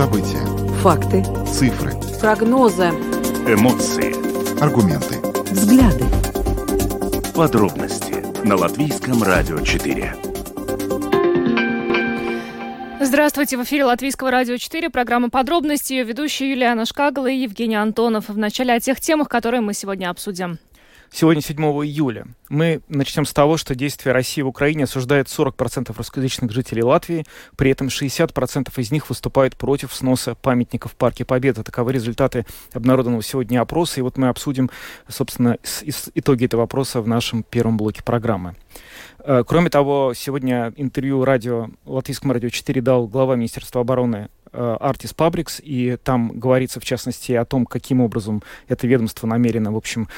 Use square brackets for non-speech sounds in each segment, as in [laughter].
События. Факты. Цифры. Прогнозы. Эмоции. Аргументы. Взгляды. Подробности на Латвийском радио 4. Здравствуйте, в эфире Латвийского радио 4, программа «Подробности», ее ведущие Юлиана Шкагла и Евгений Антонов. В начале о тех темах, которые мы сегодня обсудим. Сегодня 7 июля. Мы начнем с того, что действия России в Украине осуждает 40% русскоязычных жителей Латвии, при этом 60% из них выступают против сноса памятников в Парке Победы. Таковы результаты обнародованного сегодня опроса, и вот мы обсудим, собственно, итоги этого опроса в нашем первом блоке программы. Э, кроме того, сегодня интервью радио, Латвийскому радио 4 дал глава Министерства обороны Артис Пабрикс, и там говорится, в частности, о том, каким образом это ведомство намерено, в общем,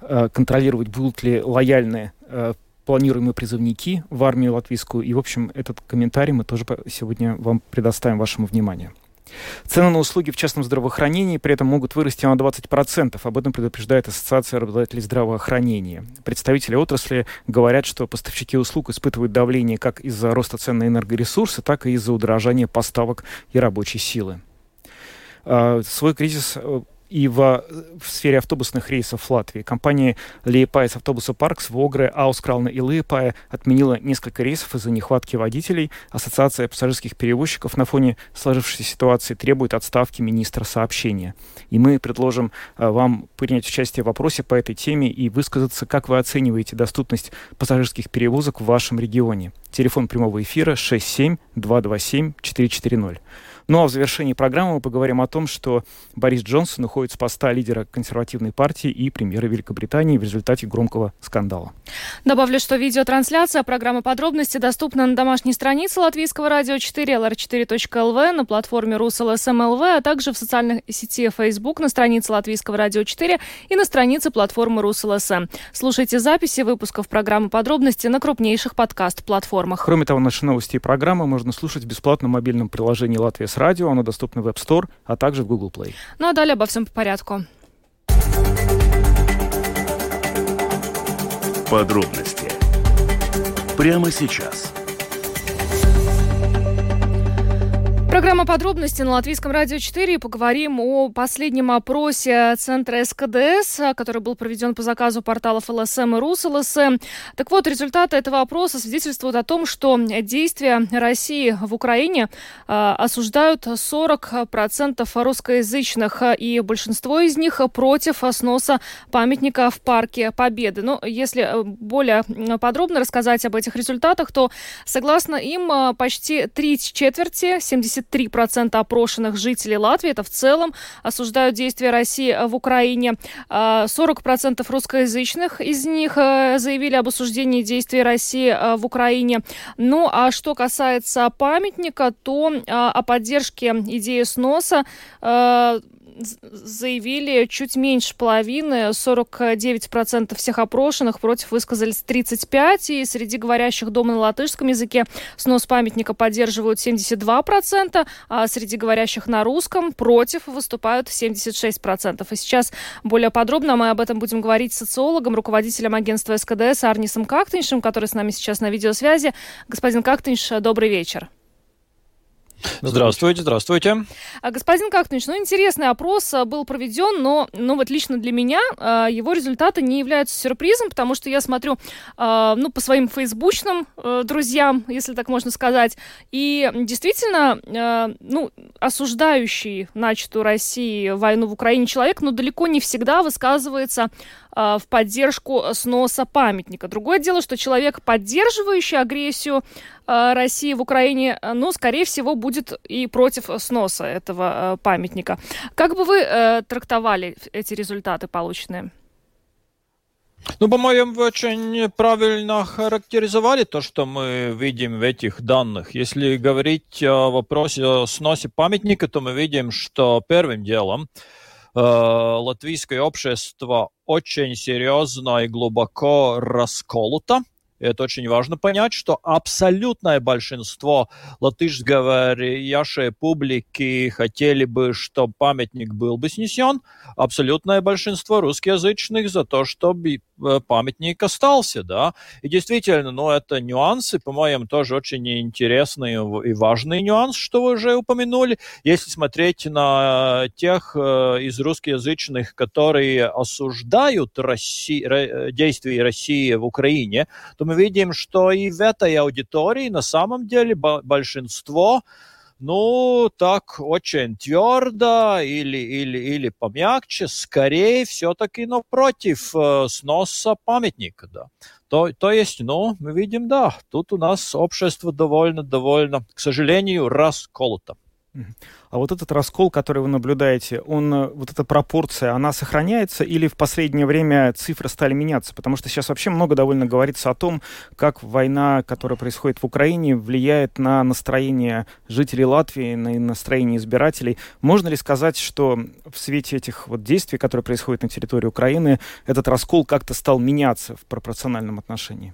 э, контролировать, будут ли лояльны э, планируемые призывники в армию латвийскую. И, в общем, этот комментарий мы тоже сегодня вам предоставим вашему вниманию. Цены на услуги в частном здравоохранении при этом могут вырасти на 20%. Об этом предупреждает Ассоциация работодателей здравоохранения. Представители отрасли говорят, что поставщики услуг испытывают давление как из-за роста цен на энергоресурсы, так и из-за удорожания поставок и рабочей силы. А, свой кризис э, и в, в сфере автобусных рейсов в Латвии. Компания Liepājas autobusu parks в Огре, Айзкраукле и Лиепая отменила несколько рейсов из-за нехватки водителей. Ассоциация пассажирских перевозчиков на фоне сложившейся ситуации требует отставки министра сообщения. И мы предложим а, вам принять участие в вопросе по этой теме и высказаться, как вы оцениваете доступность пассажирских перевозок в вашем регионе. Телефон прямого эфира 67 227 440. Ну а в завершении программы мы поговорим о том, что Борис Джонсон уходит с поста лидера консервативной партии и премьера Великобритании в результате громкого скандала. Добавлю, что видеотрансляция программы «Подробности» доступна на домашней странице Латвийского радио 4 lr4.lv, на платформе РусЛСМЛВ, а также в социальной сети Facebook на странице Латвийского радио 4 и на странице платформы РусЛСМ. Слушайте записи выпусков программы «Подробности» на крупнейших подкаст-платформах. Кроме того, наши новости и программы можно слушать в бесплатном мобильном приложении «Латвия с радио». Оно доступно в App Store, а также в Google Play. Ну а далее обо всем по порядку. Подробности прямо сейчас – Программа «Подробности» на Латвийском радио 4. Поговорим о последнем опросе Центра СКДС, который был проведен по заказу порталов ЛСМ и РусЛСМ. Так вот, результаты этого опроса свидетельствуют о том, что действия России в Украине э, осуждают 40% русскоязычных, и большинство из них против сноса памятника в Парке Победы. Но если более подробно рассказать об этих результатах, то, согласно им, почти три четверти, 70 73% опрошенных жителей Латвии, это в целом, осуждают действия России в Украине. 40% а, русскоязычных из них э, заявили об осуждении действий России э, в Украине. Ну, а что касается памятника, то о поддержке идеи сноса э, заявили чуть меньше половины, 49% всех опрошенных, против высказались 35%, и среди говорящих дома на латышском языке снос памятника поддерживают 72%, а среди говорящих на русском против выступают 76%. И сейчас более подробно мы об этом будем говорить с социологом, руководителем агентства СКДС Арнисом Кактиншем, который с нами сейчас на видеосвязи. Господин Кактинш, добрый вечер. Здравствуйте, здравствуйте. А, господин Кактович, ну интересный опрос а, был проведен, но, ну вот лично для меня а, его результаты не являются сюрпризом, потому что я смотрю, ну, по своим фейсбучным э, друзьям, если так можно сказать, и действительно, ну, осуждающий начатую России войну в Украине человек, но далеко не всегда высказывается в поддержку сноса памятника. Другое дело, что человек, поддерживающий агрессию России в Украине, ну, скорее всего, будет и против сноса этого э, памятника. Как бы вы э, трактовали эти результаты полученные? Ну, по-моему, вы очень правильно характеризовали то, что мы видим в этих данных. Если говорить о вопросе о сносе памятника, то мы видим, что первым делом э, латвийское общество очень серьезно и глубоко расколото это очень важно понять, что абсолютное большинство латышско-говорящей публики хотели бы, чтобы памятник был бы снесен. Абсолютное большинство русскоязычных за то, чтобы э, памятник остался, да. И действительно, ну, это нюансы, по-моему, тоже очень интересный и важный нюанс, что вы уже упомянули. Если смотреть на тех э, из русскоязычных, которые осуждают Росси... действия России в Украине, то мы видим, что и в этой аудитории на самом деле большинство ну, так очень твердо или, или, или помягче, скорее все-таки, но против э, сноса памятника, да. То, то есть, ну, мы видим, да, тут у нас общество довольно-довольно, к сожалению, расколото. А вот этот раскол, который вы наблюдаете, он, э, вот эта пропорция, она сохраняется или в последнее время цифры стали меняться? Потому что сейчас вообще много довольно говорится о том, как война, которая происходит в Украине, влияет на настроение жителей Латвии, на настроение избирателей. Можно ли сказать, что в свете этих вот действий, которые происходят на территории Украины, этот раскол как-то стал меняться в пропорциональном отношении?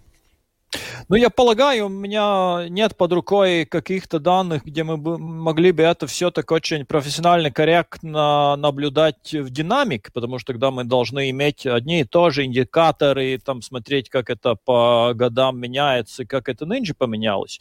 Ну, я полагаю, у меня нет под рукой каких-то данных, где мы бы могли бы это все так очень профессионально, корректно наблюдать в динамик, потому что тогда мы должны иметь одни и то же индикаторы, там смотреть, как это по годам меняется, как это нынче поменялось.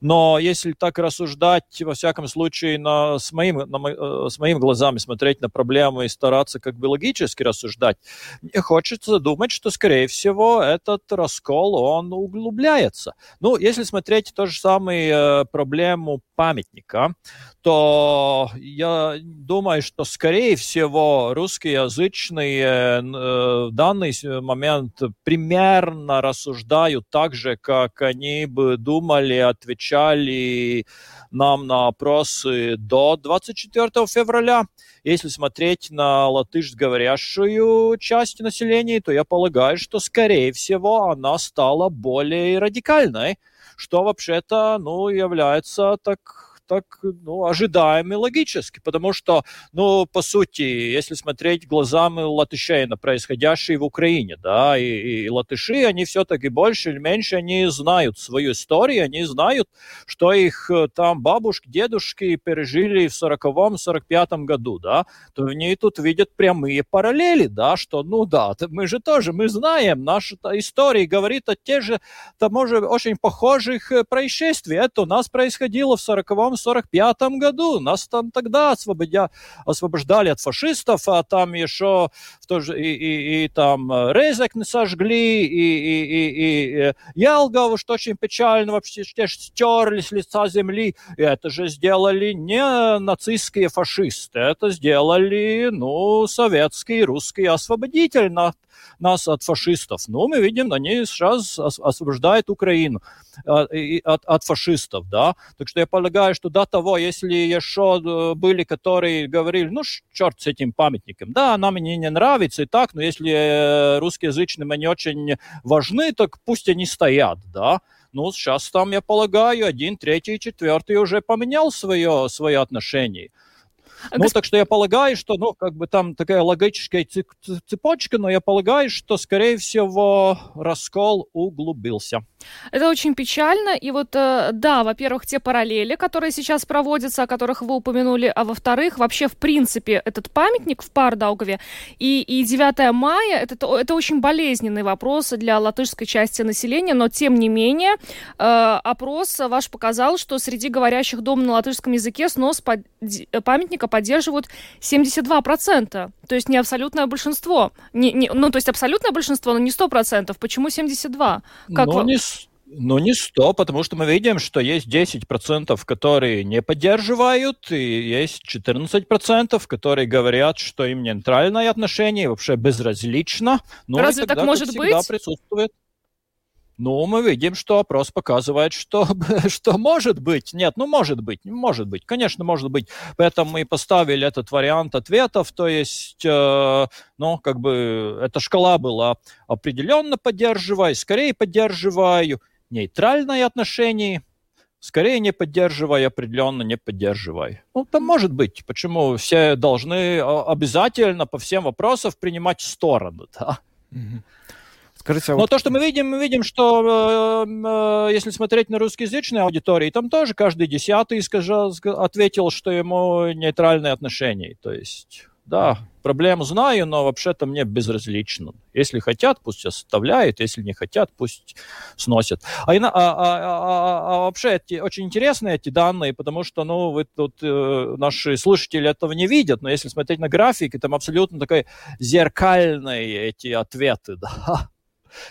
Но если так рассуждать, во всяком случае, на, с, моим, на, э, с моими глазами смотреть на проблему и стараться как бы логически рассуждать, мне хочется думать, что, скорее всего, этот раскол, он углубляется углубляется. Ну, если смотреть то же самое э, проблему памятника, то я думаю, что, скорее всего, русскоязычные э, в данный момент примерно рассуждают так же, как они бы думали, отвечали нам на опросы до 24 февраля. Если смотреть на латышско-говорящую часть населения, то я полагаю, что, скорее всего, она стала более радикальной, что вообще-то ну, является так так ну, ожидаемо и логически, потому что, ну, по сути, если смотреть глазами латышей на происходящее в Украине, да, и, и латыши, они все-таки больше или меньше, они знают свою историю, они знают, что их э, там бабушки, дедушки пережили в 40-м, 45-м году, да, то они тут видят прямые параллели, да, что, ну да, мы же тоже, мы знаем, наша история говорит о тех же, тому же очень похожих э, происшествиях. Это у нас происходило в 40-м, 1945 году. Нас там тогда освободя, освобождали от фашистов, а там еще в то же, и, и, и там э, Резекны сожгли, и, и, и, и э, Ялгову, что очень печально, вообще стерли с лица земли. И это же сделали не нацистские фашисты, это сделали, ну, советский русский освободитель на нас от фашистов. Но мы видим, они сейчас освобождают Украину а, от, от фашистов, да. Так что я полагаю, что до того, если еще э, были, которые говорили, ну, черт с этим памятником, да, нам мне не нравится и так, но если э, русскоязычным они очень важны, так пусть они стоят, да. Ну, сейчас там, я полагаю, один, третий, четвертый уже поменял свое, свое отношение. Ну, Госп... так что я полагаю, что, ну, как бы там такая логическая цепочка, но я полагаю, что, скорее всего, раскол углубился. Это очень печально. И вот, э, да, во-первых, те параллели, которые сейчас проводятся, о которых вы упомянули, а во-вторых, вообще, в принципе, этот памятник в Пардаугове и, и 9 мая, это, это очень болезненный вопрос для латышской части населения, но, тем не менее, э, опрос ваш показал, что среди говорящих дома на латышском языке снос под, памятника поддерживают 72%. То есть не абсолютное большинство. Не, не, ну, то есть абсолютное большинство, но не 100%. Почему 72%? Как но не, но не 100, потому что мы видим, что есть 10%, которые не поддерживают, и есть 14%, которые говорят, что им нейтральное отношение, вообще безразлично. Но Разве так может быть? присутствует. Ну, мы видим, что опрос показывает, что, [laughs] что может быть. Нет, ну может быть, может быть, конечно, может быть. Поэтому мы поставили этот вариант ответов, то есть, э, ну, как бы, эта шкала была определенно поддерживаю, скорее поддерживаю, нейтральное отношение, скорее не поддерживаю, определенно не поддерживаю. Ну, там может быть. Почему все должны обязательно по всем вопросам принимать сторону, да? Скажите, а Но вот... то, что мы видим, мы видим, что э, э, если смотреть на русскоязычные аудитории, там тоже каждый десятый сказал, ответил, что ему нейтральное отношение. То есть, да, проблему знаю, но вообще-то мне безразлично. Если хотят, пусть оставляют, если не хотят, пусть сносят. А, а, а, а, а вообще эти, очень интересные эти данные, потому что, ну, вы тут, э, наши слушатели этого не видят, но если смотреть на графики, там абсолютно такие зеркальные эти ответы, [laughs] да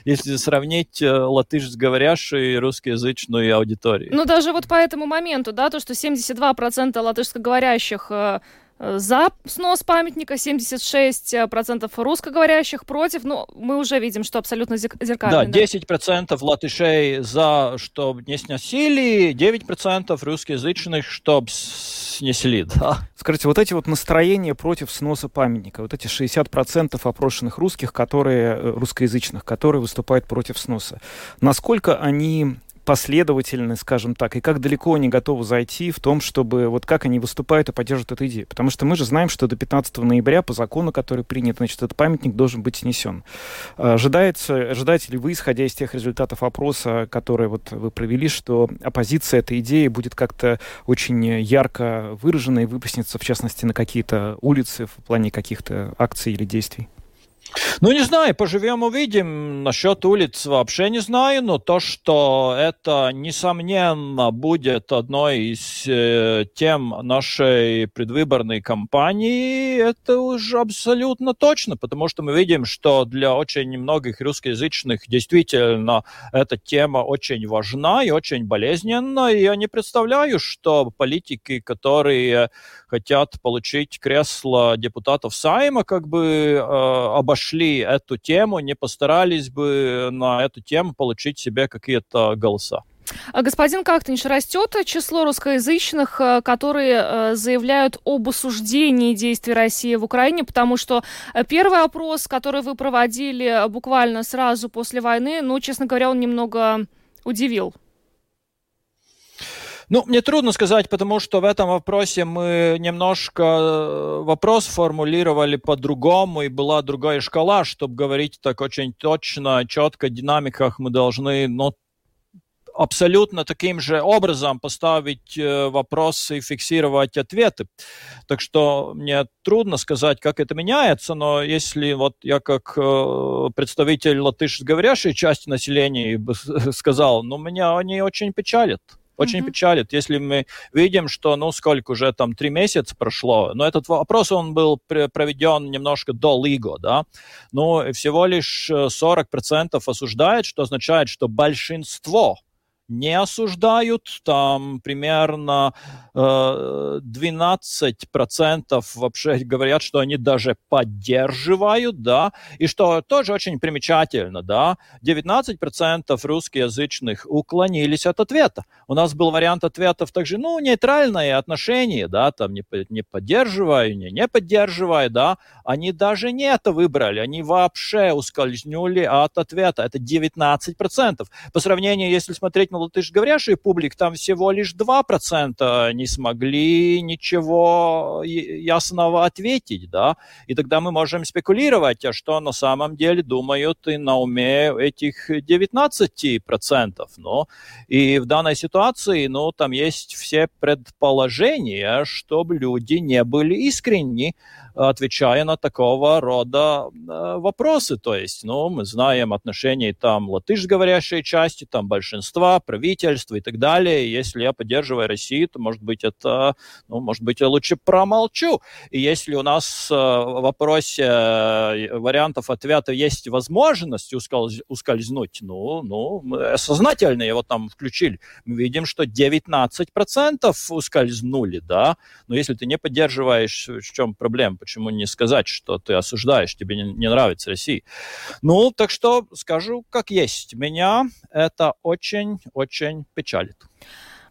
если сравнить э, латышско-говорящую и русскоязычную аудиторию. Ну, даже вот по этому моменту, да, то, что 72% латышскоговорящих э, за снос памятника, 76% русскоговорящих против. Ну, мы уже видим, что абсолютно зеркально. Да, 10% латышей за, чтобы не сносили, 9% русскоязычных, чтобы снесли, да. Скажите, вот эти вот настроения против сноса памятника, вот эти 60% опрошенных русских, которые, э, русскоязычных, которые выступают против сноса, насколько они последовательны, скажем так, и как далеко они готовы зайти в том, чтобы вот как они выступают и поддерживают эту идею. Потому что мы же знаем, что до 15 ноября по закону, который принят, значит, этот памятник должен быть снесен. Ожидается, ожидаете ли вы, исходя из тех результатов опроса, которые вот вы провели, что оппозиция этой идеи будет как-то очень ярко выражена и выпустится, в частности, на какие-то улицы в плане каких-то акций или действий? Ну, не знаю, поживем, увидим. Насчет улиц вообще не знаю, но то, что это, несомненно, будет одной из э, тем нашей предвыборной кампании, это уже абсолютно точно, потому что мы видим, что для очень многих русскоязычных действительно эта тема очень важна и очень болезненна, и я не представляю, что политики, которые хотят получить кресло депутатов Сайма, как бы э, обошли эту тему, не постарались бы на эту тему получить себе какие-то голоса. А, господин Кактинш, растет число русскоязычных, э, которые э, заявляют об осуждении действий России в Украине, потому что э, первый опрос, который вы проводили буквально сразу после войны, ну, честно говоря, он немного удивил. Ну, мне трудно сказать, потому что в этом вопросе мы немножко э, вопрос формулировали по-другому, и была другая шкала, чтобы говорить так очень точно, четко, в динамиках мы должны, ну, абсолютно таким же образом поставить э, вопросы и фиксировать ответы. Так что мне трудно сказать, как это меняется, но если вот я как э, представитель латышско-говорящей части населения [laughs] сказал, ну, меня они очень печалят. Очень mm-hmm. печалит, если мы видим, что, ну, сколько уже там, три месяца прошло, но этот вопрос, он был проведен немножко до ЛИГО, да, но всего лишь 40% э, осуждает, что означает, что большинство не осуждают, там примерно э, 12% вообще говорят, что они даже поддерживают, да, и что тоже очень примечательно, да, 19% русскоязычных уклонились от ответа. У нас был вариант ответов также, ну, нейтральное отношение, да, там не, не поддерживаю, не, не поддерживаю, да, они даже не это выбрали, они вообще ускользнули от ответа, это 19%. По сравнению, если смотреть на латышговорящий публик, там всего лишь 2% не смогли ничего ясного ответить, да, и тогда мы можем спекулировать, а что на самом деле думают и на уме этих 19%, но и в данной ситуации, ну, там есть все предположения, чтобы люди не были искренни, отвечая на такого рода э, вопросы. То есть, ну, мы знаем отношения там латышско-говорящей части, там большинства, правительства и так далее. Если я поддерживаю Россию, то, может быть, это, ну, может быть, я лучше промолчу. И если у нас э, в вопросе э, вариантов ответа есть возможность ускольз, ускользнуть, ну, ну, сознательно его там включили. Мы видим, что 19% ускользнули, да, но если ты не поддерживаешь, в чем проблема? Почему не сказать, что ты осуждаешь, тебе не, не нравится Россия. Ну, так что скажу, как есть. Меня это очень-очень печалит.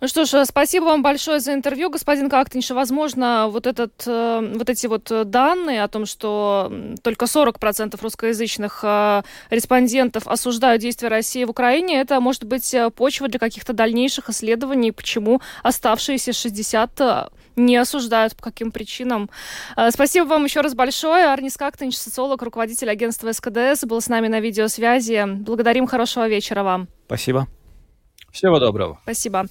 Ну что ж, спасибо вам большое за интервью, господин Кактинш. Возможно, вот, этот, э, вот эти вот данные о том, что только 40% русскоязычных э, респондентов осуждают действия России в Украине, это может быть э, почва для каких-то дальнейших исследований, почему оставшиеся 60 не осуждают, по каким причинам. Спасибо вам еще раз большое. Арнис Кактинч, социолог, руководитель агентства СКДС, был с нами на видеосвязи. Благодарим, хорошего вечера вам. Спасибо. Всего доброго. Спасибо.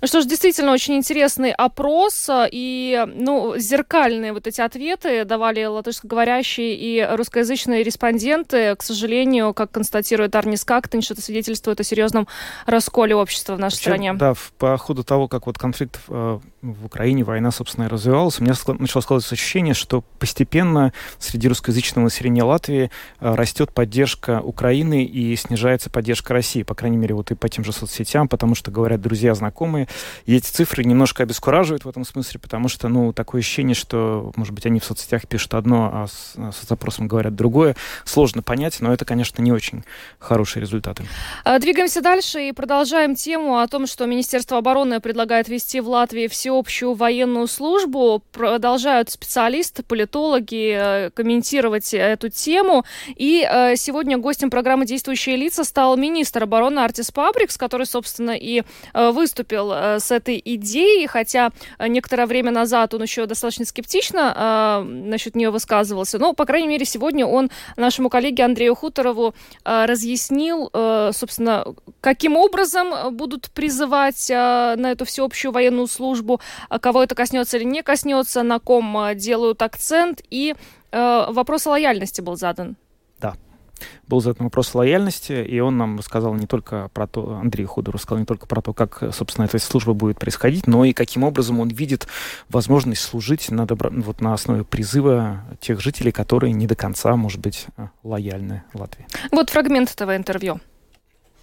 Ну что ж, действительно очень интересный опрос а, и, ну, зеркальные вот эти ответы давали латышскоговорящие и русскоязычные респонденты. К сожалению, как констатирует Арнис Кактин, что это свидетельствует о серьезном расколе общества в нашей Вообще, стране. Да, по ходу того, как вот конфликт э, в Украине, война, собственно, развивалась, у меня начало складываться ощущение, что постепенно среди русскоязычного населения Латвии э, растет поддержка Украины и снижается поддержка России, по крайней мере, вот и по тем же соцсетям, потому что говорят друзья, знакомые. И эти цифры немножко обескураживают в этом смысле, потому что, ну, такое ощущение, что, может быть, они в соцсетях пишут одно, а с, а с запросом говорят другое. Сложно понять, но это, конечно, не очень хорошие результаты. А, двигаемся дальше и продолжаем тему о том, что Министерство обороны предлагает ввести в Латвии всеобщую военную службу. Продолжают специалисты, политологи э, комментировать эту тему. И э, сегодня гостем программы «Действующие лица» стал министр обороны Артис Пабрикс, который, собственно, и э, выступил с этой идеей, хотя некоторое время назад он еще достаточно скептично насчет нее высказывался. Но, по крайней мере, сегодня он нашему коллеге Андрею Хуторову разъяснил, собственно, каким образом будут призывать на эту всеобщую военную службу, а кого это коснется или не коснется, на ком делают акцент, и вопрос о лояльности был задан был задан вопрос лояльности, и он нам рассказал не только про то, Андрей Худор рассказал не только про то, как, собственно, эта служба будет происходить, но и каким образом он видит возможность служить на, добро, вот, на основе призыва тех жителей, которые не до конца, может быть, лояльны Латвии. Вот фрагмент этого интервью.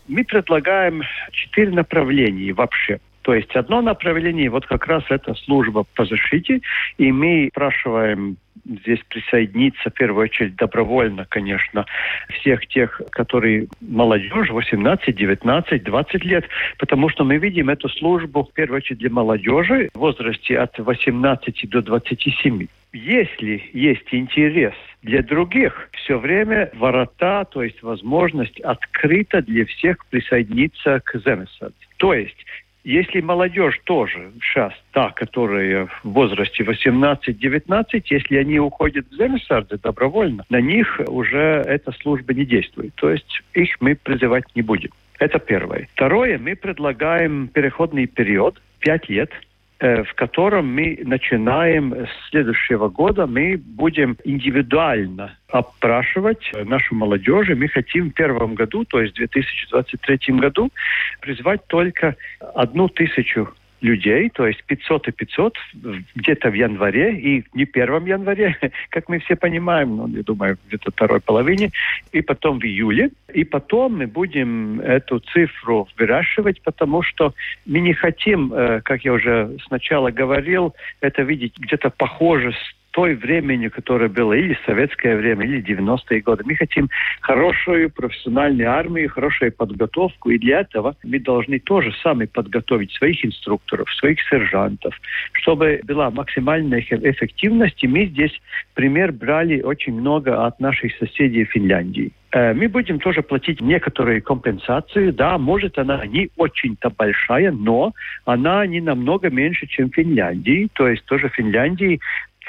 Мы предлагаем четыре направления вообще. То есть одно направление, вот как раз это служба по защите, и мы спрашиваем здесь присоединиться, в первую очередь, добровольно, конечно, всех тех, которые молодежь, 18, 19, 20 лет, потому что мы видим эту службу, в первую очередь, для молодежи в возрасте от 18 до 27. Если есть интерес для других, все время ворота, то есть возможность открыта для всех присоединиться к Земесад. То есть если молодежь тоже сейчас, та, которая в возрасте 18-19, если они уходят в Земесарды добровольно, на них уже эта служба не действует. То есть их мы призывать не будем. Это первое. Второе, мы предлагаем переходный период, 5 лет, в котором мы начинаем с следующего года, мы будем индивидуально опрашивать нашу молодежь. Мы хотим в первом году, то есть в 2023 году, призвать только одну тысячу людей, то есть 500 и 500 где-то в январе, и не первом январе, [laughs] как мы все понимаем, но я думаю, где-то второй половине, и потом в июле. И потом мы будем эту цифру выращивать, потому что мы не хотим, э, как я уже сначала говорил, это видеть где-то похоже с той времени, которое было или советское время, или 90-е годы. Мы хотим хорошую профессиональную армию, хорошую подготовку, и для этого мы должны тоже сами подготовить своих инструкторов, своих сержантов, чтобы была максимальная эффективность. И мы здесь пример брали очень много от наших соседей Финляндии э, мы будем тоже платить некоторые компенсации. Да, может, она не очень-то большая, но она не намного меньше, чем в Финляндии. То есть тоже в Финляндии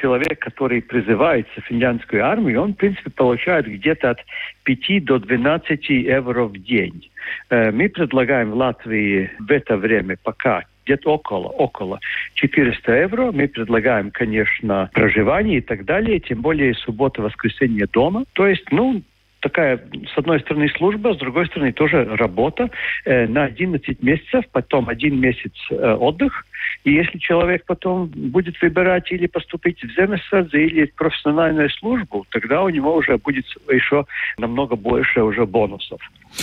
человек, который призывается в финляндскую армию, он, в принципе, получает где-то от 5 до 12 евро в день. Э, мы предлагаем в Латвии в это время пока где-то около, около 400 евро. Мы предлагаем, конечно, проживание и так далее, тем более суббота, воскресенье дома. То есть, ну, такая, с одной стороны, служба, с другой стороны, тоже работа э, на 11 месяцев, потом один месяц э, отдых – И если человек потом будет выбирать или поступить в землесадзе, или в профессиональную службу, тогда у него уже будет еще намного больше уже бонусов.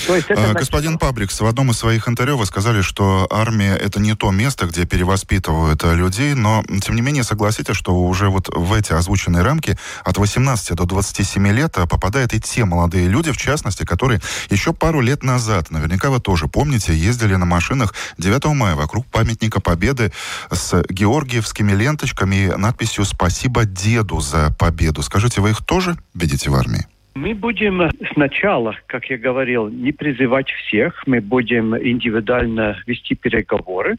То есть это Господин Пабрикс, в одном из своих интервью вы сказали, что армия это не то место, где перевоспитывают людей, но тем не менее согласитесь, что уже вот в эти озвученные рамки от 18 до 27 лет попадают и те молодые люди, в частности, которые еще пару лет назад, наверняка вы тоже помните, ездили на машинах 9 мая вокруг памятника Победы с георгиевскими ленточками и надписью «Спасибо деду за победу». Скажите, вы их тоже видите в армии? Мы будем сначала, как я говорил, не призывать всех, мы будем индивидуально вести переговоры.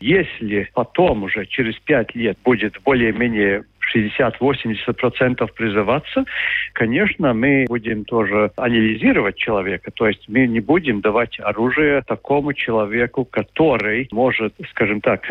Если потом уже через пять лет будет более-менее 60-80% призываться, конечно, мы будем тоже анализировать человека. То есть мы не будем давать оружие такому человеку, который может, скажем так,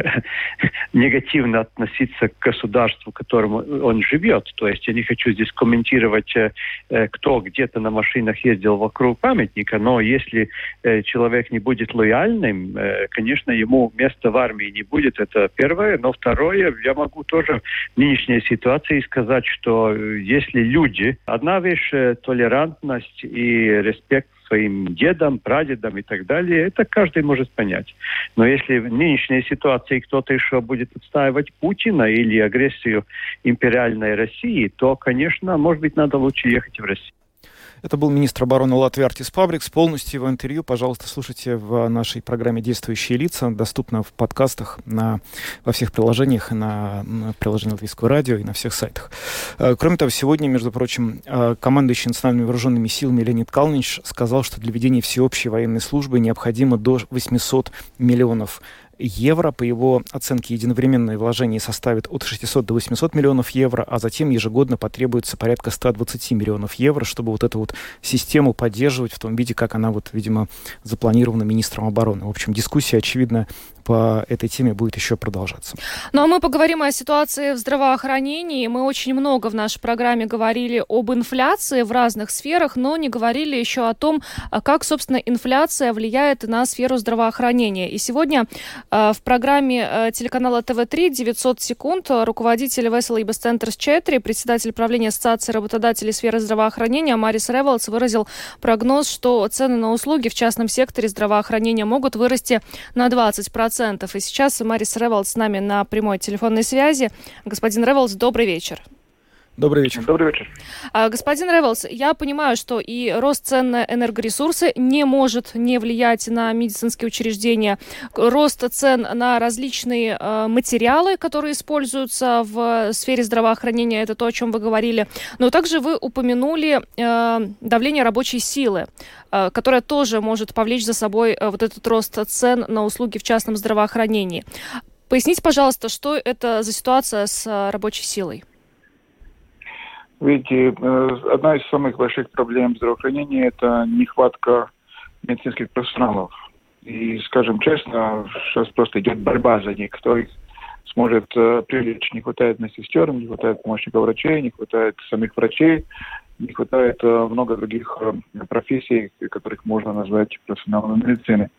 [laughs] негативно относиться к государству, в котором он живет. То есть я не хочу здесь комментировать, э, э, кто где-то на машинах ездил вокруг памятника, но если э, человек не будет лояльным, конечно, ему места в армии не будет. Это первое. Но второе, я могу тоже в нынешней ситуации сказать, что если люди, одна вещь толерантность и респект своим дедам, прадедам и так далее, это каждый может понять. Но если в нынешней ситуации кто-то еще будет отстаивать Путина или агрессию империальной России, то, конечно, может быть, надо лучше ехать в Россию. Это был министр обороны Латвии Артис Пабрикс. Полностью его интервью, пожалуйста, слушайте в нашей программе «Действующие лица». Доступно в подкастах на, во всех приложениях, на, на приложении Латвийского радио и на всех сайтах. Э, кроме того, сегодня, между прочим, э, командующий национальными вооруженными силами Леонид Калнич сказал, что для ведения всеобщей военной службы необходимо до 800 миллионов евро. По его оценке, единовременное вложение составит от 600 до 800 миллионов евро, а затем ежегодно потребуется порядка 120 миллионов евро, чтобы вот эту вот систему поддерживать в том виде, как она вот, видимо, запланирована министром обороны. В общем, дискуссия, очевидно, по этой теме будет еще продолжаться. Ну а мы поговорим о ситуации в здравоохранении. Мы очень много в нашей программе говорили об инфляции в разных сферах, но не говорили еще о том, а как, собственно, инфляция влияет на сферу здравоохранения. И сегодня в программе э, телеканала ТВ-3 900 секунд руководитель Veselības centrs 4, председатель правления Ассоциации работодателей сферы здравоохранения Марис Ревалдс выразил прогноз, что цены на услуги в частном секторе здравоохранения могут вырасти на 20% процентов. И сейчас Марис Ревалдс с нами на прямой телефонной связи. Господин Ревалдс, добрый вечер. Добрый вечер. Добрый вечер. А, господин Ревелс, я понимаю, что и рост цен на энергоресурсы не может не влиять на медицинские учреждения. Рост цен на различные э, материалы, которые используются в сфере здравоохранения, это то, о чем вы говорили. Но также вы упомянули э, давление рабочей силы, э, которое тоже может повлечь за собой э, вот этот рост цен на услуги в частном здравоохранении. Поясните, пожалуйста, что это за ситуация с рабочей силой? Видите, э, одна из самых больших проблем здравоохранения – это нехватка медицинских профессионалов. И, скажем честно, сейчас просто идет борьба за них, кто их сможет э, привлечь. Не хватает медсестер, не хватает помощников врачей, не хватает самих врачей, не хватает э, много других э, профессий, которых можно назвать профессионалами медицины.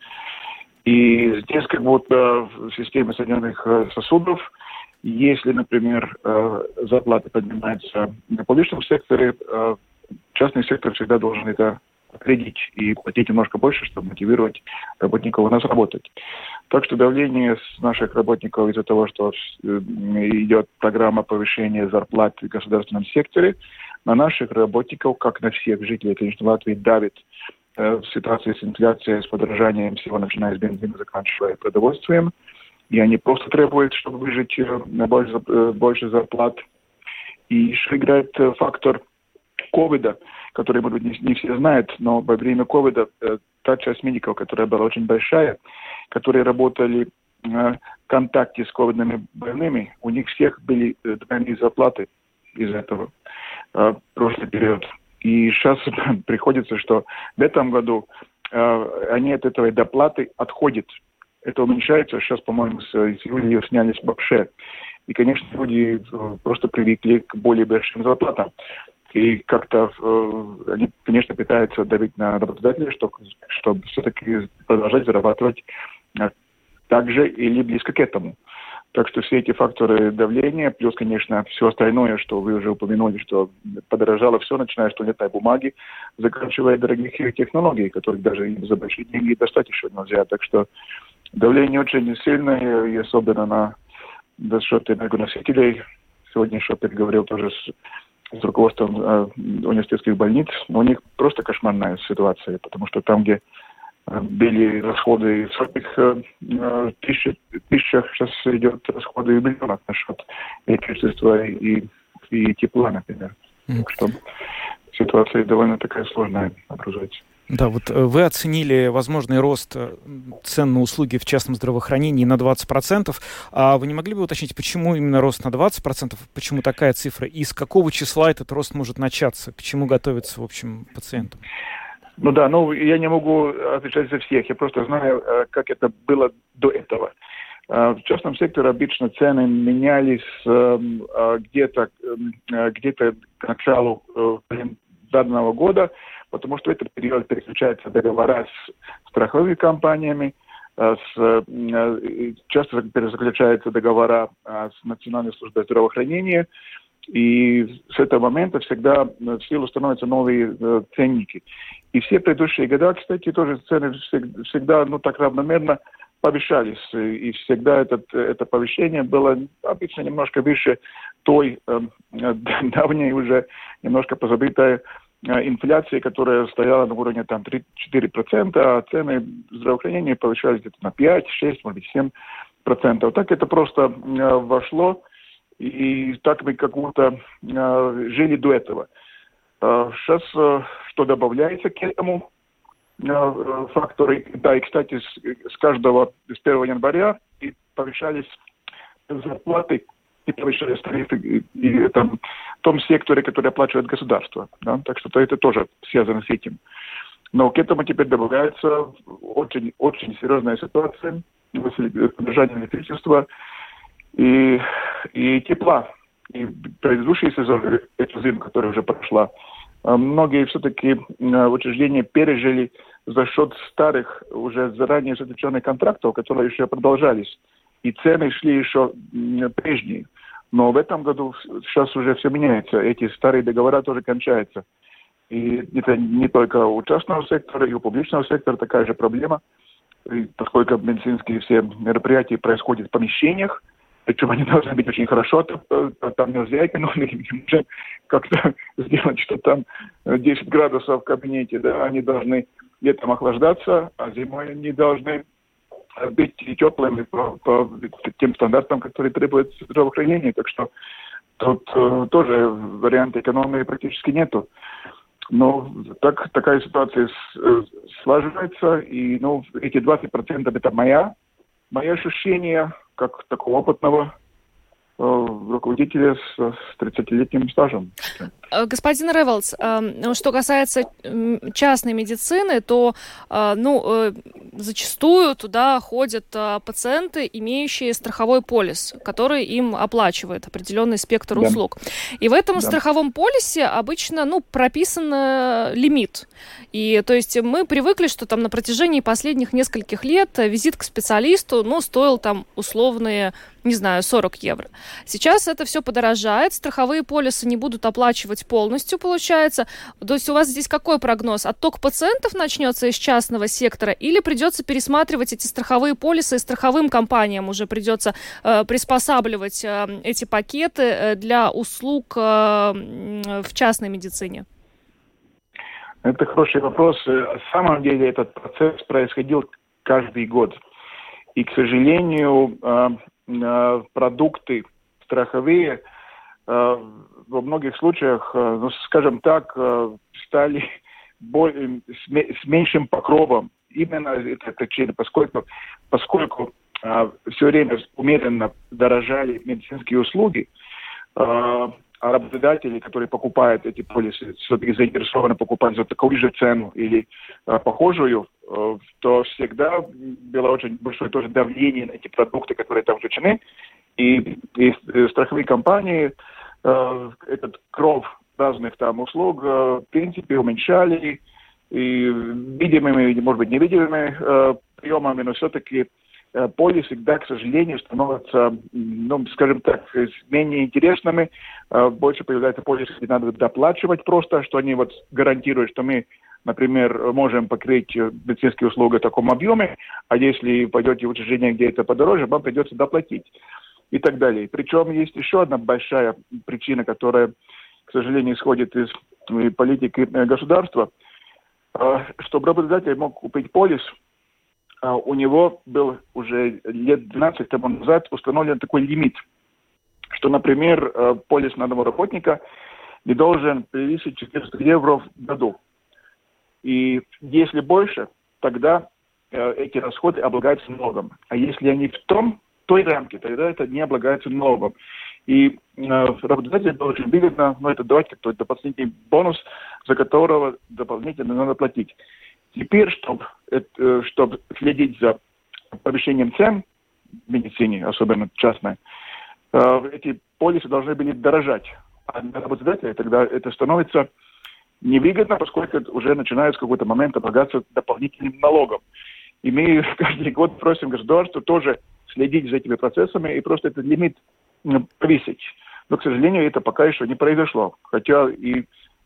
И здесь как будто в системе Соединенных сосудов – если, например, э, зарплаты поднимаются на публичном секторе, э, частный сектор всегда должен это отследить и платить немножко больше, чтобы мотивировать работников у нас работать. Так что давление с наших работников из-за того, что э, идет программа повышения зарплат в государственном секторе, на наших работников, как на всех жителей, конечно, Латвии, давит в ситуации с инфляцией, с подорожанием всего, начиная с бензина, заканчивая продовольствием и они просто требуют, чтобы выжить э, больше, э, больше зарплат. И еще играет э, фактор ковида, который, может быть, не, не все знают, но во время ковида та часть медиков, которая была очень большая, которые работали в контакте с ковидными больными, у них всех были двойные зарплаты из этого прошлый период. И сейчас [laughs] приходится, что в этом году они от этой доплаты отходят это уменьшается. Сейчас, по-моему, с, июля снялись вообще. И, конечно, люди э, просто привыкли к более большим зарплатам. И как-то э, они, конечно, пытаются давить на работодателей, чтобы, чтобы все-таки продолжать зарабатывать э, так же или близко к этому. Так что все эти факторы давления, плюс, конечно, все остальное, что вы уже упомянули, что подорожало все, начиная с туалетной бумаги, заканчивая дорогих технологий, которых даже за большие деньги достать еще нельзя. Так что давление очень сильное, и особенно на за счет энергоносителей. Сегодня еще переговорил тоже с, с руководством э, университетских больниц. У них просто кошмарная ситуация, потому что там, где были расходы в сотнях э, тысяч, тысячах, сейчас идет расходы в миллионах насчет электричества и, и тепла, например. Mm. Так что ситуация довольно такая сложная образуется. Да, вот э, вы оценили возможный рост э, цен на услуги в частном здравоохранении на 20%. А вы не могли бы уточнить, почему именно рост на 20%? Почему такая цифра? И с какого числа этот рост может начаться? К чему готовиться, в общем, пациентам? Ну да, ну я не могу отвечать за всех, я просто знаю, э, как это было до этого. В частном секторе обычно цены менялись эм, э, где-то где-то к началу данного года, потому что этот период переключаются договора с страховыми компаниями, с, часто перезаключаются договора с Национальной службой здравоохранения, и с этого момента всегда в силу становятся новые э, ценники. И все предыдущие года, кстати, тоже цены всегда, ну, так равномерно повышались. И всегда этот, это повышение было обычно немножко выше той э, [laughs] давней уже немножко позабытой э, инфляции, которая стояла на уровне там 3-4%, а цены здравоохранения повышались где-то на 5, 6, может быть, 7%. Так это просто э, вошло и так мы как будто э, жили до этого. Э, сейчас э, что добавляется к этому э, факторы, да, и, кстати, с, каждого, с 1 января повышались зарплаты и повышались тарифы и, и, там, в том секторе, который оплачивает государство. Да? Так что это тоже связано с этим. Но к этому теперь добавляется очень, очень серьезная ситуация, поддержание электричества, и, и тепла. И предыдущий сезон, эту зиму, которая уже прошла, э, многие все-таки э, учреждения пережили за счет старых, уже заранее заключенных контрактов, которые еще продолжались. И цены шли еще прежние. Но в этом году сейчас уже все меняется. Эти старые договора тоже кончаются. И это не только у частного сектора, и у публичного сектора такая же проблема. И поскольку медицинские все мероприятия происходят в помещениях, причем они должны быть очень хорошо, там нельзя экономить, [laughs] можем как-то [laughs] сделать, что там 10 градусов в кабинете, да, они должны летом охлаждаться, а зимой они должны быть теплыми по, по тем стандартам, которые требуют здравоохранения. Так что тут э, тоже варианта экономии практически нету. Но так, такая ситуация с, э, слаживается, и ну, эти 20% это моя, мои ощущения, как такого опытного э, руководителя с, с 30-летним стажем. Э, господин Ревелс, э, что касается частной медицины, то ну, зачастую туда ходят пациенты, имеющие страховой полис, который им оплачивает определенный спектр да. услуг. И в этом да. страховом полисе обычно ну, прописан лимит. И то есть мы привыкли, что там на протяжении последних нескольких лет визит к специалисту ну, стоил там условные не знаю, 40 евро. Сейчас это все подорожает, страховые полисы не будут оплачивать полностью, получается. То есть у вас здесь какой прогноз? Отток пациентов начнется из частного сектора или придется пересматривать эти страховые полисы и страховым компаниям уже придется э, приспосабливать э, эти пакеты э, для услуг э, в частной медицине? Это хороший вопрос. На самом деле этот процесс происходил каждый год. И, к сожалению, э, Э, продукты страховые э, во многих случаях, э, ну, скажем так, стали более, с меньшим покровом. Именно это причина, поскольку, поскольку все время умеренно дорожали медицинские услуги, а работодатели, которые покупают эти полисы, все-таки заинтересованы покупать за такую же цену или похожую, э, то всегда было очень большое тоже давление на эти продукты, которые там включены. И, и страховые компании э, этот кров разных там услуг э, в принципе уменьшали и видимыми, может быть, невидимыми э, приемами, но все-таки э, поле всегда, к сожалению, становятся, ну, скажем так, менее интересными. Э, больше появляется полис, где надо доплачивать просто, что они вот гарантируют, что мы, например, можем покрыть медицинские услуги в таком объеме, а если пойдете в учреждение, где это подороже, вам придется доплатить и так далее. Причем есть еще одна большая причина, которая, к сожалению, исходит из политики государства. Чтобы работодатель мог купить полис – а, у него был уже лет 12 тому назад установлен такой лимит, что, например, э, полис на одного работника не должен превысить 400 евро в году. И если больше, тогда э, эти расходы облагаются налогом. А если они в том, той рамке, тогда это не облагается налогом. И э, работодатель должен выгодно, ну, это давать какой-то дополнительный бонус, за которого дополнительно надо платить. Теперь, чтобы, э, чтобы следить за повышением цен в медицине, особенно частной, э, эти полисы должны были дорожать. А для работодателя тогда это становится невыгодно, поскольку уже начинает с какой-то момент облагаться дополнительным налогом. И мы [laughs] каждый год просим государство тоже следить за этими процессами и просто этот лимит повысить. Но, к сожалению, это пока еще не произошло. Хотя и,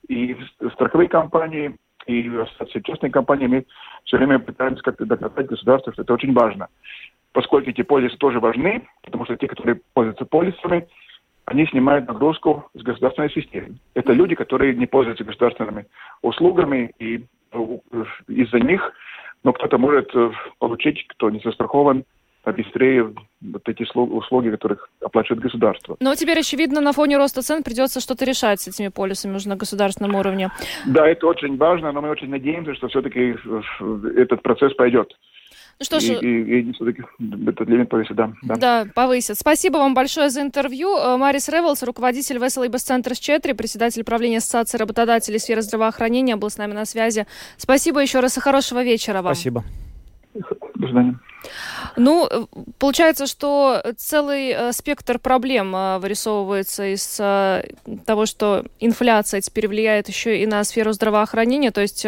и страховые компании, и с частными компаниями все время пытаемся как-то доказать государству, что это очень важно. Поскольку эти полисы тоже важны, потому что те, которые пользуются полисами, они снимают нагрузку с государственной системы. Это люди, которые не пользуются государственными услугами, и э, из-за них ну, кто-то может э, получить, кто не застрахован, быстрее вот эти услуги, которых оплачивает государство. Но теперь, очевидно, на фоне роста цен придется что-то решать с этими полисами уже на государственном уровне. Да, это очень важно, но мы очень надеемся, что все-таки этот процесс пойдет. Ну что ж... И, и, и все-таки этот лимит повысит, да, да. Да, повысит. Спасибо вам большое за интервью. Э, Марис Ревелс, руководитель Веселый Центра с 4, председатель правления Ассоциации работодателей сферы здравоохранения, был с нами на связи. Спасибо еще раз и хорошего вечера вам. Спасибо. Свидания. Ну, э, получается, что целый э, спектр проблем э, вырисовывается из того, что инфляция теперь влияет еще и на сферу здравоохранения, то есть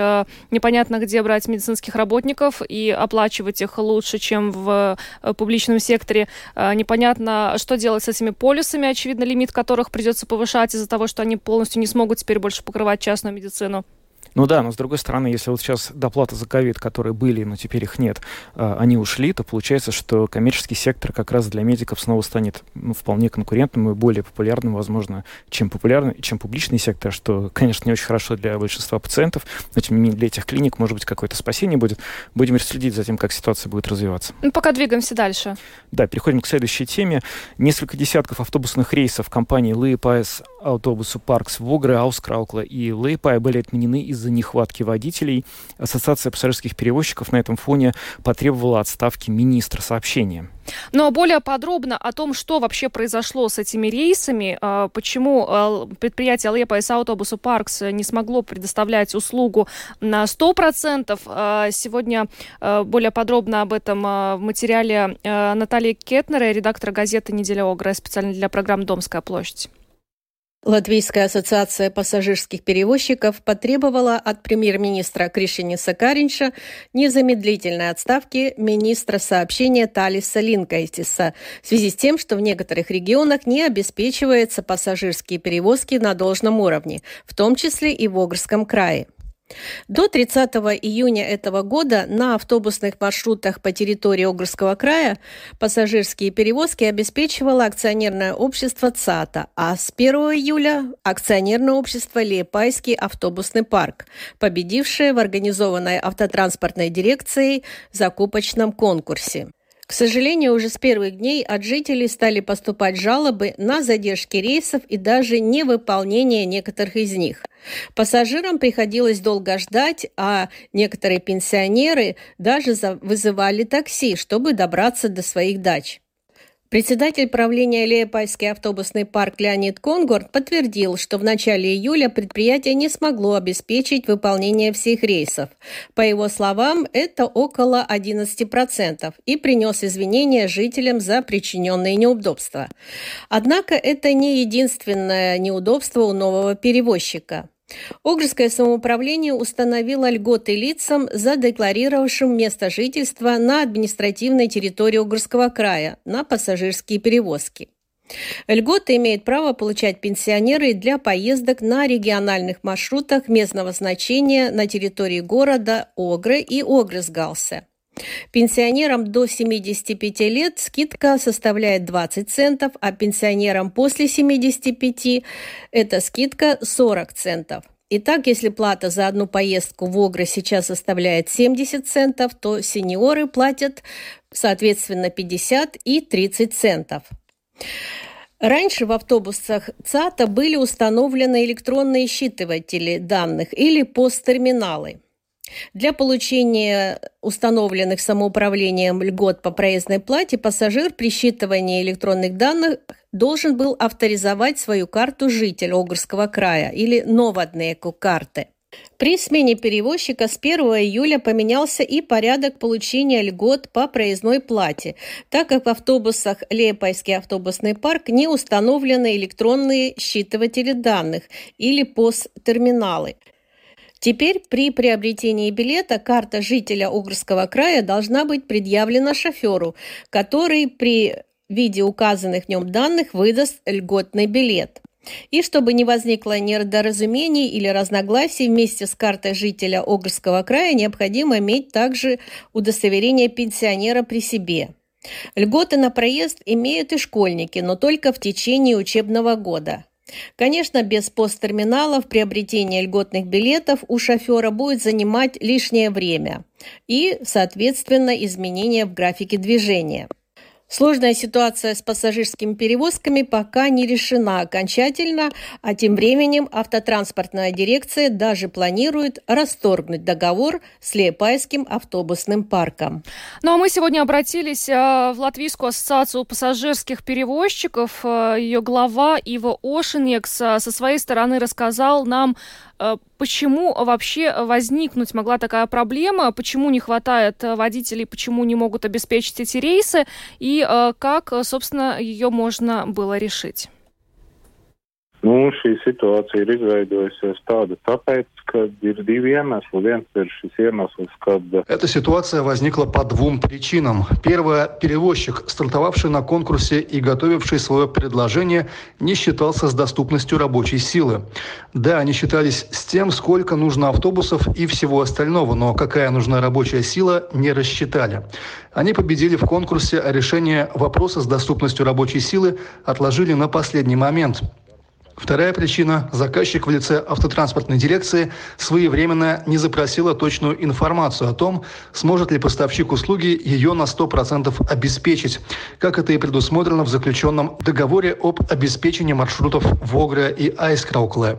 непонятно, где брать медицинских работников и оплачивать их лучше, чем в публичном секторе. Непонятно, что делать с этими полисами, очевидно, лимит которых придется повышать из-за того, что они полностью не смогут теперь больше покрывать частную медицину. Ну да, но с другой стороны, если вот сейчас доплаты за ковид, которые были, но теперь их нет, а, они ушли, то получается, что коммерческий сектор как раз для медиков снова станет ну, вполне конкурентным и более популярным, возможно, чем популярный, чем публичный сектор, что, конечно, не очень хорошо для большинства пациентов, но тем не менее для этих клиник, может быть, какое-то спасение будет. Будем следить за тем, как ситуация будет развиваться. Ну, пока двигаемся дальше. Да, переходим к следующей теме. Несколько десятков автобусных рейсов компании Liepājas autobusu parks в Огре, Айзкраукле и Лиепае были отменены из из-за нехватки водителей. Ассоциация пассажирских перевозчиков на этом фоне потребовала отставки министра сообщения. Но более подробно о том, что вообще произошло с этими рейсами, а, почему а, предприятие Liepājas autobusu parks не смогло предоставлять услугу на 100%. А, сегодня более подробно об этом в материале Натальи Кетнера, редактора газеты «Неделя Огра», специально для программы «Домская площадь». Латвийская ассоциация пассажирских перевозчиков потребовала от премьер-министра Кришьяниса Каринша незамедлительной отставки министра сообщения Талиса Линкайтиса в связи с тем, что в некоторых регионах не обеспечиваются пассажирские перевозки на должном уровне, в том числе и в Огрском крае. До 30 июня этого года на автобусных маршрутах по территории Огрского края пассажирские перевозки обеспечивало акционерное общество ЦАТА, а с 1 июля – акционерное общество Лиепайский автобусный парк, победившее в организованной автотранспортной дирекцией закупочном конкурсе. К сожалению, уже с первых дней от жителей стали поступать жалобы на задержки рейсов и даже невыполнение некоторых из них. Пассажирам приходилось долго ждать, а некоторые пенсионеры даже вызывали такси, чтобы добраться до своих дач. Председатель правления Леопольский автобусный парк Леонид Конгорд подтвердил, что в начале июля предприятие не смогло обеспечить выполнение всех рейсов. По его словам, это около 11% и принес извинения жителям за причиненные неудобства. Однако это не единственное неудобство у нового перевозчика. Огрское самоуправление установило льготы лицам, задекларировавшим место жительства на административной территории Огрского края на пассажирские перевозки. Льготы имеют право получать пенсионеры для поездок на региональных маршрутах местного значения на территории города Огры и Огресгалсе. Пенсионерам до 75 лет скидка составляет 20 центов, а пенсионерам после 75 эта скидка 40 центов. Итак, если плата за одну поездку в Огры сейчас составляет 70 центов, то сеньоры платят, соответственно, 50 и 30 центов. Раньше в автобусах ЦАТа были установлены электронные считыватели данных или посттерминалы. Для получения установленных самоуправлением льгот по проездной плате пассажир при считывании электронных данных должен был авторизовать свою карту жителя Огрского края или новоднеку карты – при смене перевозчика с 1 июля поменялся и порядок получения льгот по проездной плате, так как в автобусах Лепойский автобусный парк не установлены электронные считыватели данных или посттерминалы. Теперь при приобретении билета карта жителя Угрского края должна быть предъявлена шоферу, который при виде указанных в нем данных выдаст льготный билет. И чтобы не возникло недоразумений или разногласий, вместе с картой жителя Огрского края необходимо иметь также удостоверение пенсионера при себе. Льготы на проезд имеют и школьники, но только в течение учебного года. Конечно, без посттерминалов приобретение льготных билетов у шофера будет занимать лишнее время и, соответственно, изменения в графике движения. Сложная ситуация с пассажирскими перевозками пока не решена окончательно, а тем временем автотранспортная дирекция даже планирует расторгнуть договор с Лиепайским автобусным парком. Ну а мы сегодня обратились э, в Латвийскую ассоциацию пассажирских перевозчиков. Э, Ее глава Ива Ошинекс э, со своей стороны рассказал нам почему вообще возникнуть могла такая проблема, почему не хватает э, водителей, почему не могут обеспечить эти рейсы и э, как, собственно, ее можно было решить? Nu, šī situācija ir izveidojusies tāda tāpēc, Эта ситуация возникла по двум причинам. Первое. Перевозчик, стартовавший на конкурсе и готовивший свое предложение, не считался с доступностью рабочей силы. Да, они считались с тем, сколько нужно автобусов и всего остального, но какая нужна рабочая сила, не рассчитали. Они победили в конкурсе, а решение вопроса с доступностью рабочей силы отложили на последний момент. Вторая причина – заказчик в лице автотранспортной дирекции своевременно не запросила точную информацию о том, сможет ли поставщик услуги ее на 100% обеспечить, как это и предусмотрено в заключенном договоре об обеспечении маршрутов Вогра и Айскраукле.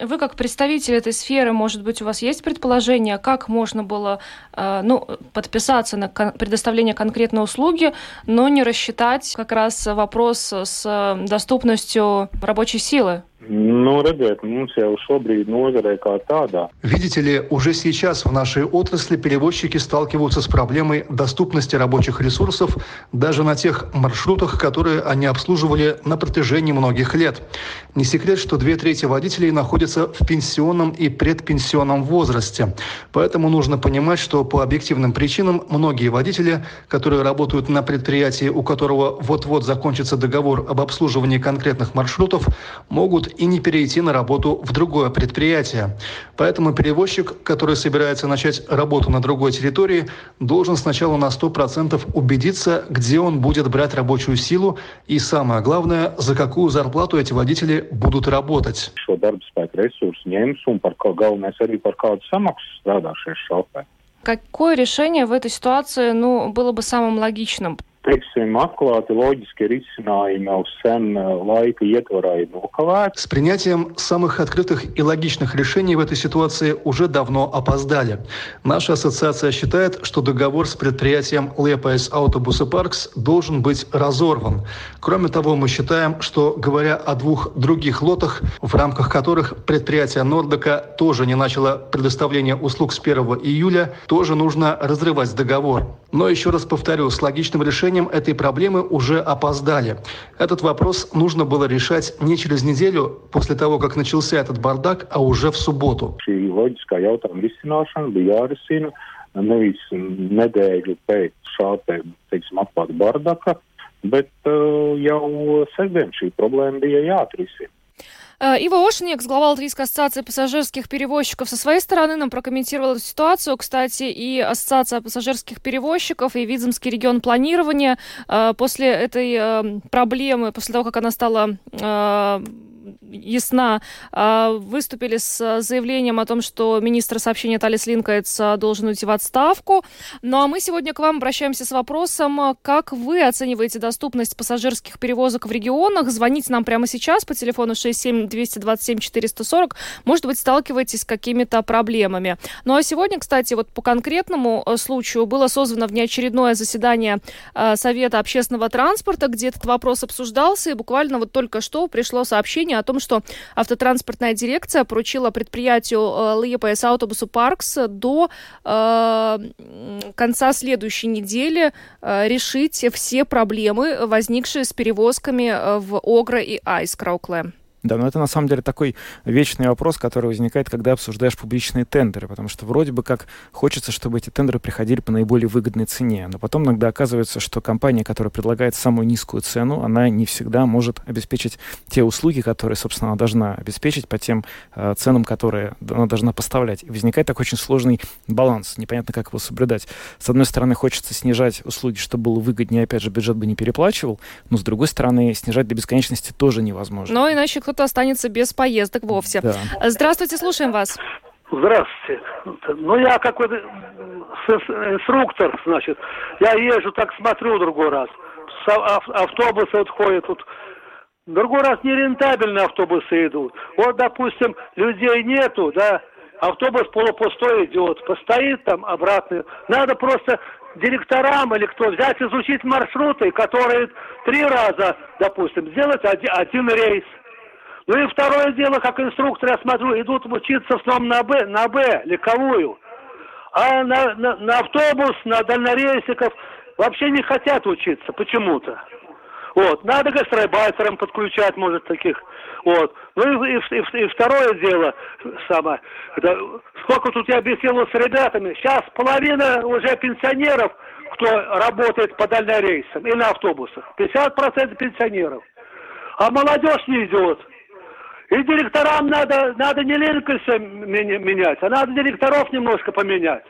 Вы как представитель этой сферы, может быть, у вас есть предположение, как можно было э, ну, подписаться на предоставление конкретной услуги, но не рассчитать как раз вопрос с доступностью рабочей силы? Nu, redziet, mums jau šobrīd nozarē kā tādā. Видите ли, уже сейчас в нашей отрасли перевозчики сталкиваются с проблемой доступности рабочих ресурсов даже на тех маршрутах, которые они обслуживали на протяжении многих лет. Не секрет, что две трети водителей находятся в пенсионном и предпенсионном возрасте. Поэтому нужно понимать, что по объективным причинам многие водители, которые работают на предприятии, у которого вот-вот закончится договор об обслуживании конкретных маршрутов, могут и не перейти на работу в другое предприятие. Поэтому перевозчик, который собирается начать работу на другой территории, должен сначала на 100% убедиться, где он будет брать рабочую силу и, самое главное, за какую зарплату эти водители будут работать. Какое решение в этой ситуации ну, было бы самым логичным? Nokavēti. С принятием самых открытых и логичных решений в этой ситуации уже давно опоздали. Наша ассоциация считает, что договор с предприятием Liepājas autobusu parks должен быть разорван. Кроме того, мы считаем, что, говоря о двух других лотах, в рамках которых предприятие Nordeka тоже не начало предоставление услуг с 1 июля, тоже нужно разрывать договор. Но еще раз повторю, с логичным решением решением этой проблемы уже опоздали. Этот вопрос нужно было решать не через неделю после того, как начался этот бардак, а уже в субботу. bet uh, jau sestdien šī problēma bija jāatrisina. Э, Ива Ошникс, глава Латвийской ассоциации пассажирских перевозчиков, со своей стороны нам прокомментировал эту ситуацию. Кстати, и Ассоциация пассажирских перевозчиков, и Видземский регион планирования э, после этой э, проблемы, после того, как она стала ясна, а, выступили с заявлением о том, что министр сообщения Талис Линкайтс должен уйти в отставку. Ну а мы сегодня к вам обращаемся с вопросом, как вы оцениваете доступность пассажирских перевозок в регионах? Звоните нам прямо сейчас по телефону 67 227 440. Может быть, сталкиваетесь с какими-то проблемами. Ну а сегодня, кстати, вот по конкретному э, случаю было созвано внеочередное заседание э, Совета общественного транспорта, где этот вопрос обсуждался, и буквально вот только что пришло сообщение о том, что автотранспортная дирекция поручила предприятию э, ЛЕПС Автобусу Паркс до э, конца следующей недели э, решить все проблемы, возникшие с перевозками в Огра и Айс Краукле. Да, но это на самом деле такой вечный вопрос, который возникает, когда обсуждаешь публичные тендеры, потому что вроде бы как хочется, чтобы эти тендеры приходили по наиболее выгодной цене, но потом иногда оказывается, что компания, которая предлагает самую низкую цену, она не всегда может обеспечить те услуги, которые, собственно, она должна обеспечить по тем э, ценам, которые она должна поставлять. И возникает такой очень сложный баланс, непонятно, как его соблюдать. С одной стороны, хочется снижать услуги, чтобы было выгоднее, опять же, бюджет бы не переплачивал, но с другой стороны, снижать до бесконечности тоже невозможно. Но иначе кто-то останется без поездок вовсе. Да. Здравствуйте, слушаем вас. Здравствуйте. Ну, я какой-то инструктор, значит. Я езжу, так смотрю другой раз. Автобусы вот ходят тут. Другой раз нерентабельные автобусы идут. Вот, допустим, людей нету, да, автобус полупустой идет, постоит там обратно. Надо просто директорам или кто взять, изучить маршруты, которые три раза, допустим, сделать один, один рейс. Ну и второе дело, как инструктор, я смотрю, идут учиться в основном на Б, на Б, легковую. А на, на, на автобус, на дальнорейсиков вообще не хотят учиться почему-то. Вот. Надо гастробайтерам подключать, может, таких. Вот. Ну и, и, и, и второе дело, самое, это, сколько тут я беседовал с ребятами, сейчас половина уже пенсионеров, кто работает по дальнорейсам и на автобусах. 50% пенсионеров. А молодежь не идет. И директорам надо, надо не Линкольса менять, а надо директоров немножко поменять.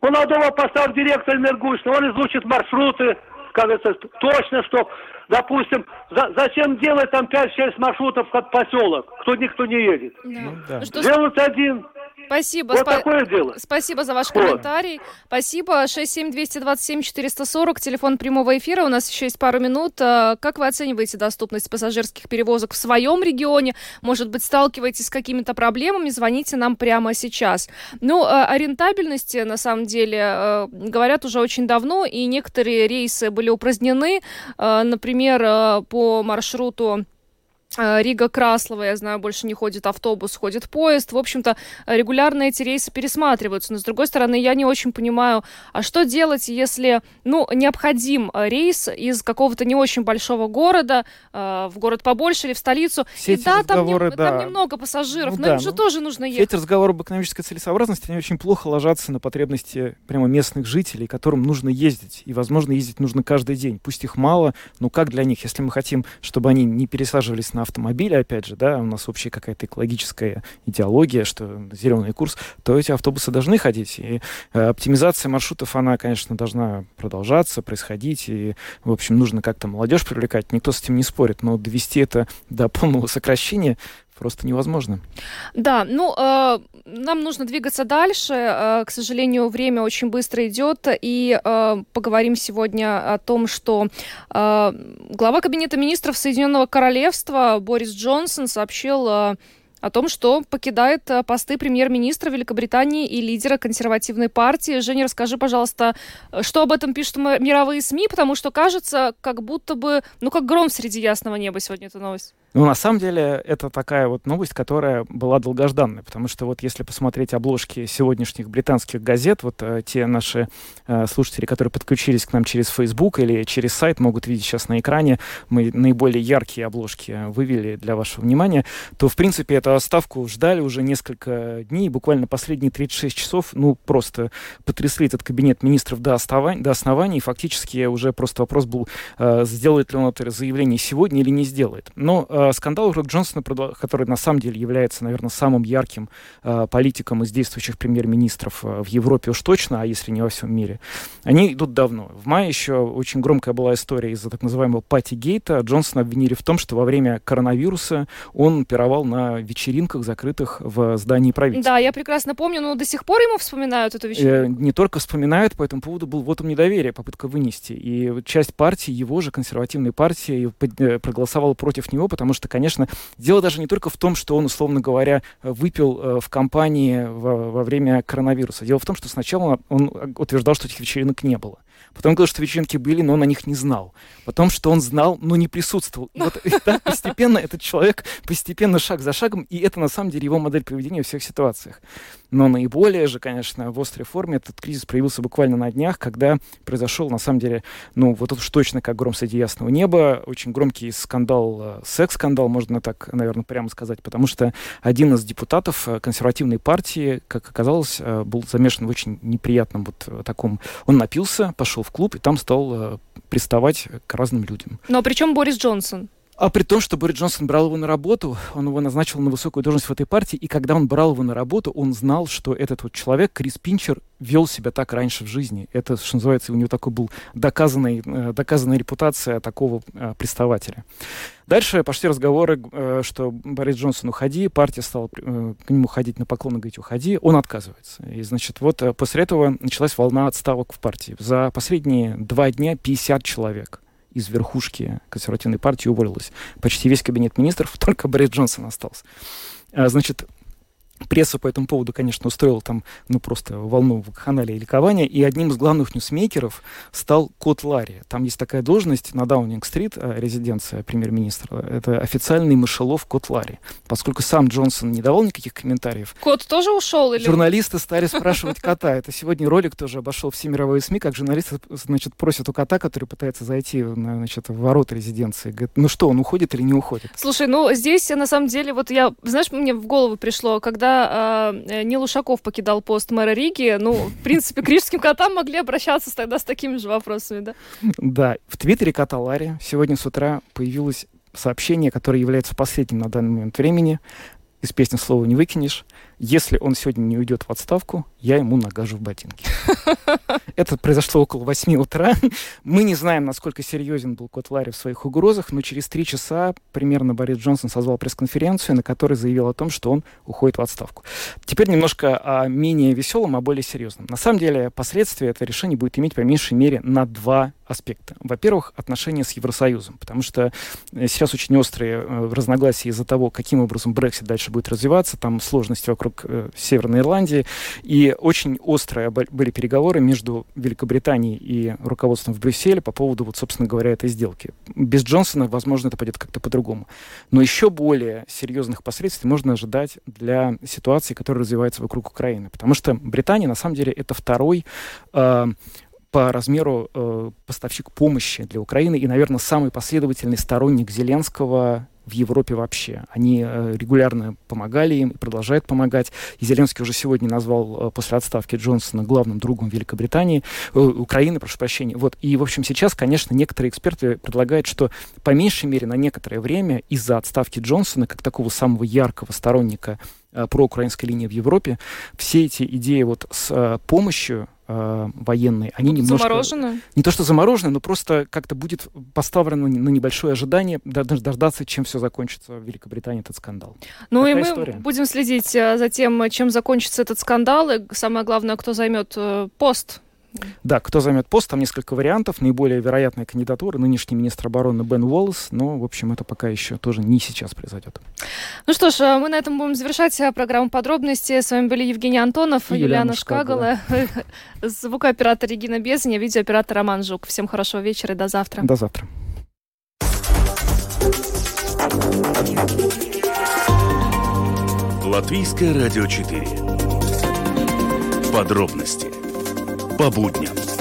Молодого поставь директора энергучно, он изучит маршруты, кажется, точно, что, допустим, за, зачем делать там 5-6 маршрутов как поселок, кто никто не едет. Да. Ну, да. Сделать один, Спасибо. Вот Спа- такое дело. Спасибо за ваш вот. комментарий. Спасибо. 67227-440, телефон прямого эфира. У нас еще есть пару минут. А, как вы оцениваете доступность пассажирских перевозок в своем регионе? Может быть, сталкиваетесь с какими-то проблемами? Звоните нам прямо сейчас. Ну, а, о рентабельности, на самом деле, а, говорят уже очень давно, и некоторые рейсы были упразднены. Например, по маршруту Рига Краслова, я знаю, больше не ходит автобус, ходит поезд. В общем-то, регулярно эти рейсы пересматриваются. Но, с другой стороны, я не очень понимаю, а что делать, если, ну, необходим э, рейс из какого-то не очень большого города э, в город побольше или в столицу. Все и да, там, не, да, там немного пассажиров, ну, но да, им же ну, тоже нужно ехать. Все эти разговоры об экономической целесообразности, они очень плохо ложатся на потребности прямо местных жителей, которым нужно ездить. И, возможно, ездить нужно каждый день. Пусть их мало, но как для них, если мы хотим, чтобы они не пересаживались на автомобиле, опять же, да, у нас общая какая-то экологическая идеология, что зеленый курс, то эти автобусы должны ходить. И э, оптимизация маршрутов, она, конечно, должна продолжаться, происходить. И, в общем, нужно как-то молодежь привлекать. Никто с этим не спорит. Но довести это до полного сокращения просто невозможно. Да, ну, э, нам нужно двигаться дальше. Э, к сожалению, время очень быстро идет, и э, поговорим сегодня о том, что э, глава Кабинета министров Соединенного Королевства Борис Джонсон сообщил э, о том, что покидает э, посты премьер-министра Великобритании и лидера консервативной партии. Женя, расскажи, пожалуйста, что об этом пишут мировые СМИ, потому что кажется, как будто бы, ну, как гром среди ясного неба сегодня эта новость. Но на самом деле это такая вот новость, которая была долгожданная, потому что вот если посмотреть обложки сегодняшних британских газет, вот э, те наши э, слушатели, которые подключились к нам через Facebook или через сайт, могут видеть сейчас на экране, мы наиболее яркие обложки вывели для вашего внимания, то, в принципе, эту отставку ждали уже несколько дней, буквально последние 36 часов, ну, просто потрясли этот кабинет министров до, основания, до основания, и фактически уже просто вопрос был, э, сделает ли он это заявление сегодня или не сделает. Но э, скандал вокруг Джонсона, который на самом деле является, наверное, самым ярким э, политиком из действующих премьер-министров э, в Европе уж точно, а если не во всем мире, они идут давно. В мае еще очень громкая была история из-за так называемого пати гейта. Джонсона обвинили в том, что во время коронавируса он пировал на вечеринках, закрытых в здании правительства. Да, я прекрасно помню, но до сих пор ему вспоминают эту вечеринку. Э, не только вспоминают, по этому поводу был вот он недоверие, попытка вынести. И часть партии, его же консервативной партии, э, проголосовала против него, потому что, конечно, дело даже не только в том, что он, условно говоря, выпил э, в компании во, во время коронавируса. Дело в том, что сначала он утверждал, что этих вечеринок не было. Потом говорил, что вечеринки были, но он о них не знал. Потом, что он знал, но не присутствовал. И вот так постепенно этот человек, постепенно, шаг за шагом, и это на самом деле его модель поведения в всех ситуациях. Но наиболее же, конечно, в острой форме этот кризис проявился буквально на днях, когда произошел, на самом деле, ну, вот уж точно как гром среди ясного неба, очень громкий скандал, э, секс-скандал, можно так, наверное, прямо сказать, потому что один из депутатов э, консервативной партии, как оказалось, э, был замешан в очень неприятном вот таком... Он напился, пошел в клуб и там стал приставать к разным людям. Но при чем Борис Джонсон? А при том, что Борис Джонсон брал его на работу, он его назначил на высокую должность в этой партии, и когда он брал его на работу, он знал, что этот вот человек, Крис Пинчер, вел себя так раньше в жизни. Это, что называется, у него такой был доказанный, э, доказанная репутация такого э, приставателя. Дальше пошли разговоры, э, что Борис Джонсон уходи, партия стала к нему ходить на поклон и говорить уходи, он отказывается. И, значит, вот после этого началась волна отставок в партии. За последние два дня 50 человек из верхушки консервативной партии уволилась. Почти весь кабинет министров, [laughs] только Борис Джонсон остался. А, значит, Пресса по этому поводу, конечно, устроила там, ну, просто волну вакханалия и ликования, и одним из главных ньюсмейкеров стал Кот Ларри. Там есть такая должность на Даунинг-стрит, э, резиденция премьер-министра. Это официальный мышелов Кот Ларри. Поскольку сам Джонсон не давал никаких комментариев. Кот тоже ушел? Или... Журналисты стали [laughs] спрашивать кота. Это сегодня ролик тоже обошел все мировые СМИ, как журналисты, значит, просят у кота, который пытается зайти, значит, в ворота резиденции. Говорит, ну что, он уходит или не уходит? Слушай, ну, здесь, на самом деле, вот я, знаешь, мне в голову пришло, когда э, Нил Ушаков покидал пост мэра Риги, ну, в принципе, к рижским котам могли обращаться тогда с такими же вопросами, да? Да. В твиттере кота Ларри сегодня с утра появилось сообщение, которое является последним на данный момент времени. Из песни слова не выкинешь. Если он сегодня не уйдет в отставку, я ему нагажу в ботинки. [laughs] Это произошло около 8 утра. Мы не знаем, насколько серьезен был Кот Ларри в своих угрозах, но через три часа примерно Борис Джонсон созвал пресс-конференцию, на которой заявил о том, что он уходит в отставку. Теперь немножко о менее веселом, а более серьезном. На самом деле, последствия это решение будет иметь по меньшей мере на два аспекта. Во-первых, отношения с Евросоюзом, потому что э, сейчас очень острые э, разногласия из-за того, каким образом Брексит дальше будет развиваться, там сложности вокруг э, Северной Ирландии, и очень острые были переговоры между Великобританией и руководством в Брюсселе по поводу, вот, собственно говоря, этой сделки. Без Джонсона, возможно, это пойдет как-то по-другому. Но еще более серьезных последствий можно ожидать для ситуации, которая развивается вокруг Украины, потому что Британия, на самом деле, это второй э, по размеру э, поставщик помощи для Украины и, наверное, самый последовательный сторонник Зеленского в Европе вообще. Они э, регулярно помогали им и продолжают помогать. И Зеленский уже сегодня назвал э, после отставки Джонсона главным другом Великобритании, э, Украины, прошу прощения. Вот. И, в общем, сейчас, конечно, некоторые эксперты предлагают, что по меньшей мере на некоторое время из-за отставки Джонсона, как такого самого яркого сторонника проукраинской линии в Европе, все эти идеи вот с помощью э, военные, они Будут немножко... Заморожены? Не то, что заморожены, но просто как-то будет поставлено на небольшое ожидание дождаться, чем все закончится в Великобритании этот скандал. Ну Такая и мы история. будем следить э, за тем, чем закончится этот скандал, и самое главное, кто займет э, пост да, кто займет пост, там несколько вариантов. Наиболее вероятная кандидатура нынешний министр обороны Бен Уоллес, но, в общем, это пока еще тоже не сейчас произойдет. Ну что ж, э, мы на этом будем завершать э, программу подробности. С вами были Евгений Антонов, и Юлиана Шкагала, звукооператор Регина Безня, видеооператор Роман Жук. Всем хорошего вечера и до завтра. До завтра. Латвийское радио 4. Подробности по будням.